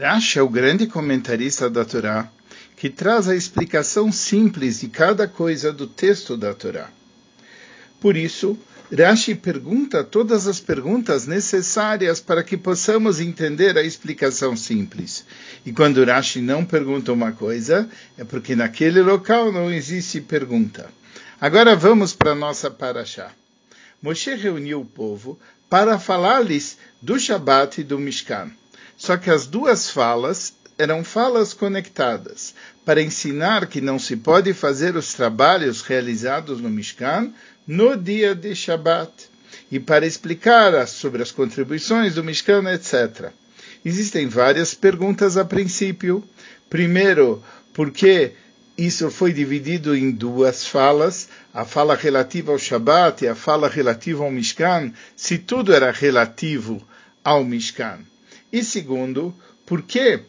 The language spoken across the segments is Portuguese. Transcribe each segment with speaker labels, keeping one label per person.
Speaker 1: Rashi é o grande comentarista da Torá, que traz a explicação simples de cada coisa do texto da Torá. Por isso, Rashi pergunta todas as perguntas necessárias para que possamos entender a explicação simples. E quando Rashi não pergunta uma coisa, é porque naquele local não existe pergunta. Agora vamos para a nossa paraxá. Moshe reuniu o povo para falar-lhes do Shabat e do Mishkan. Só que as duas falas eram falas conectadas, para ensinar que não se pode fazer os trabalhos realizados no Mishkan no dia de Shabat, e para explicar sobre as contribuições do Mishkan, etc. Existem várias perguntas a princípio. Primeiro, por que isso foi dividido em duas falas, a fala relativa ao Shabat e a fala relativa ao Mishkan, se tudo era relativo ao Mishkan. E segundo, por que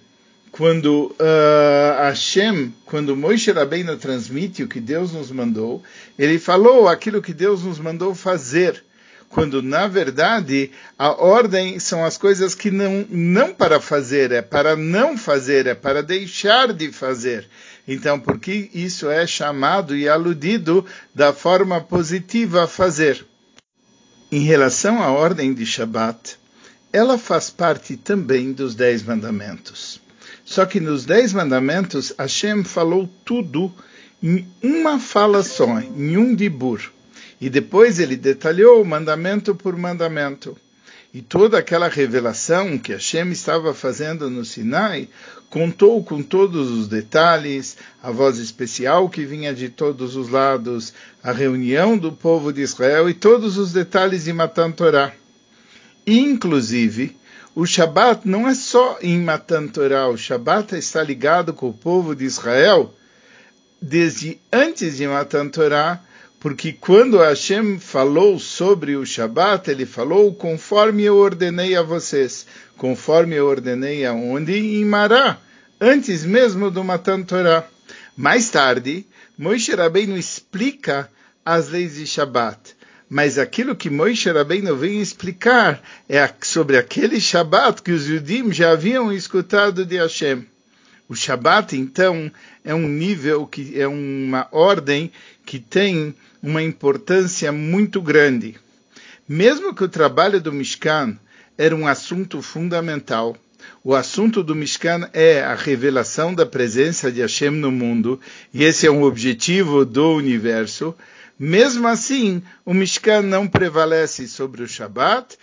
Speaker 1: quando uh, Hashem, quando Moisés Rabbeinu transmite o que Deus nos mandou, ele falou aquilo que Deus nos mandou fazer, quando na verdade a ordem são as coisas que não não para fazer, é para não fazer, é para deixar de fazer. Então, por que isso é chamado e aludido da forma positiva a fazer? Em relação à ordem de Shabat, ela faz parte também dos Dez Mandamentos. Só que nos Dez Mandamentos, Hashem falou tudo em uma fala só, em um dibur. E depois ele detalhou mandamento por mandamento. E toda aquela revelação que Hashem estava fazendo no Sinai contou com todos os detalhes, a voz especial que vinha de todos os lados, a reunião do povo de Israel e todos os detalhes de Matan Torah. Inclusive, o Shabat não é só em Matan Torah, o Shabat está ligado com o povo de Israel desde antes de Matan Torah, porque quando Hashem falou sobre o Shabat, ele falou conforme eu ordenei a vocês, conforme eu ordenei aonde? Em Mará, antes mesmo do Matan Torah. Mais tarde, Moshe Rabbeinu explica as leis de Shabat. Mas aquilo que Moshe Rabbeinu vem explicar é sobre aquele Shabat que os Yudim já haviam escutado de Hashem. O Shabat, então, é um nível, que é uma ordem que tem uma importância muito grande. Mesmo que o trabalho do Mishkan era um assunto fundamental, o assunto do Mishkan é a revelação da presença de Hashem no mundo, e esse é um objetivo do universo. Mesmo assim, o Mishkan não prevalece sobre o Shabat.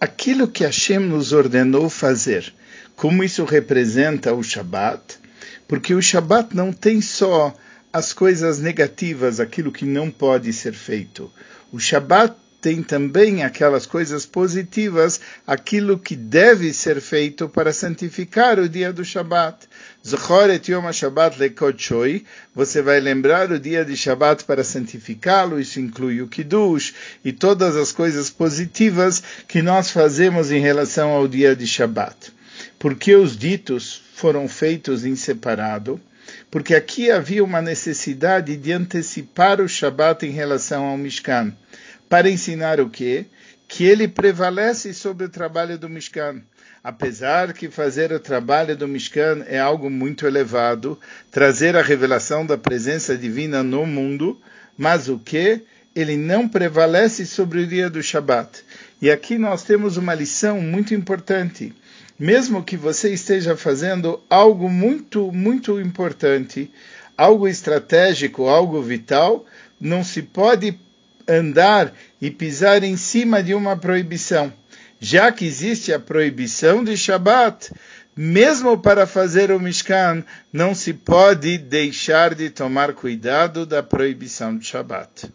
Speaker 1: Aquilo que Hashem nos ordenou fazer, como isso representa o Shabat, porque o Shabat não tem só as coisas negativas, aquilo que não pode ser feito. O Shabat tem também aquelas coisas positivas, aquilo que deve ser feito para santificar o dia do Shabat. Zochoret Yom Shabbat Lekotshoi, você vai lembrar o dia de Shabat para santificá-lo, isso inclui o Kiddush e todas as coisas positivas que nós fazemos em relação ao dia de Shabat. Porque os ditos foram feitos em separado? Porque aqui havia uma necessidade de antecipar o Shabat em relação ao Mishkan para ensinar o quê? Que ele prevalece sobre o trabalho do Mishkan. Apesar que fazer o trabalho do Mishkan é algo muito elevado, trazer a revelação da presença divina no mundo, mas o que? Ele não prevalece sobre o dia do Shabat. E aqui nós temos uma lição muito importante. Mesmo que você esteja fazendo algo muito, muito importante, algo estratégico, algo vital, não se pode andar e pisar em cima de uma proibição. Já que existe a proibição de Shabat, mesmo para fazer o Mishkan, não se pode deixar de tomar cuidado da proibição de Shabat.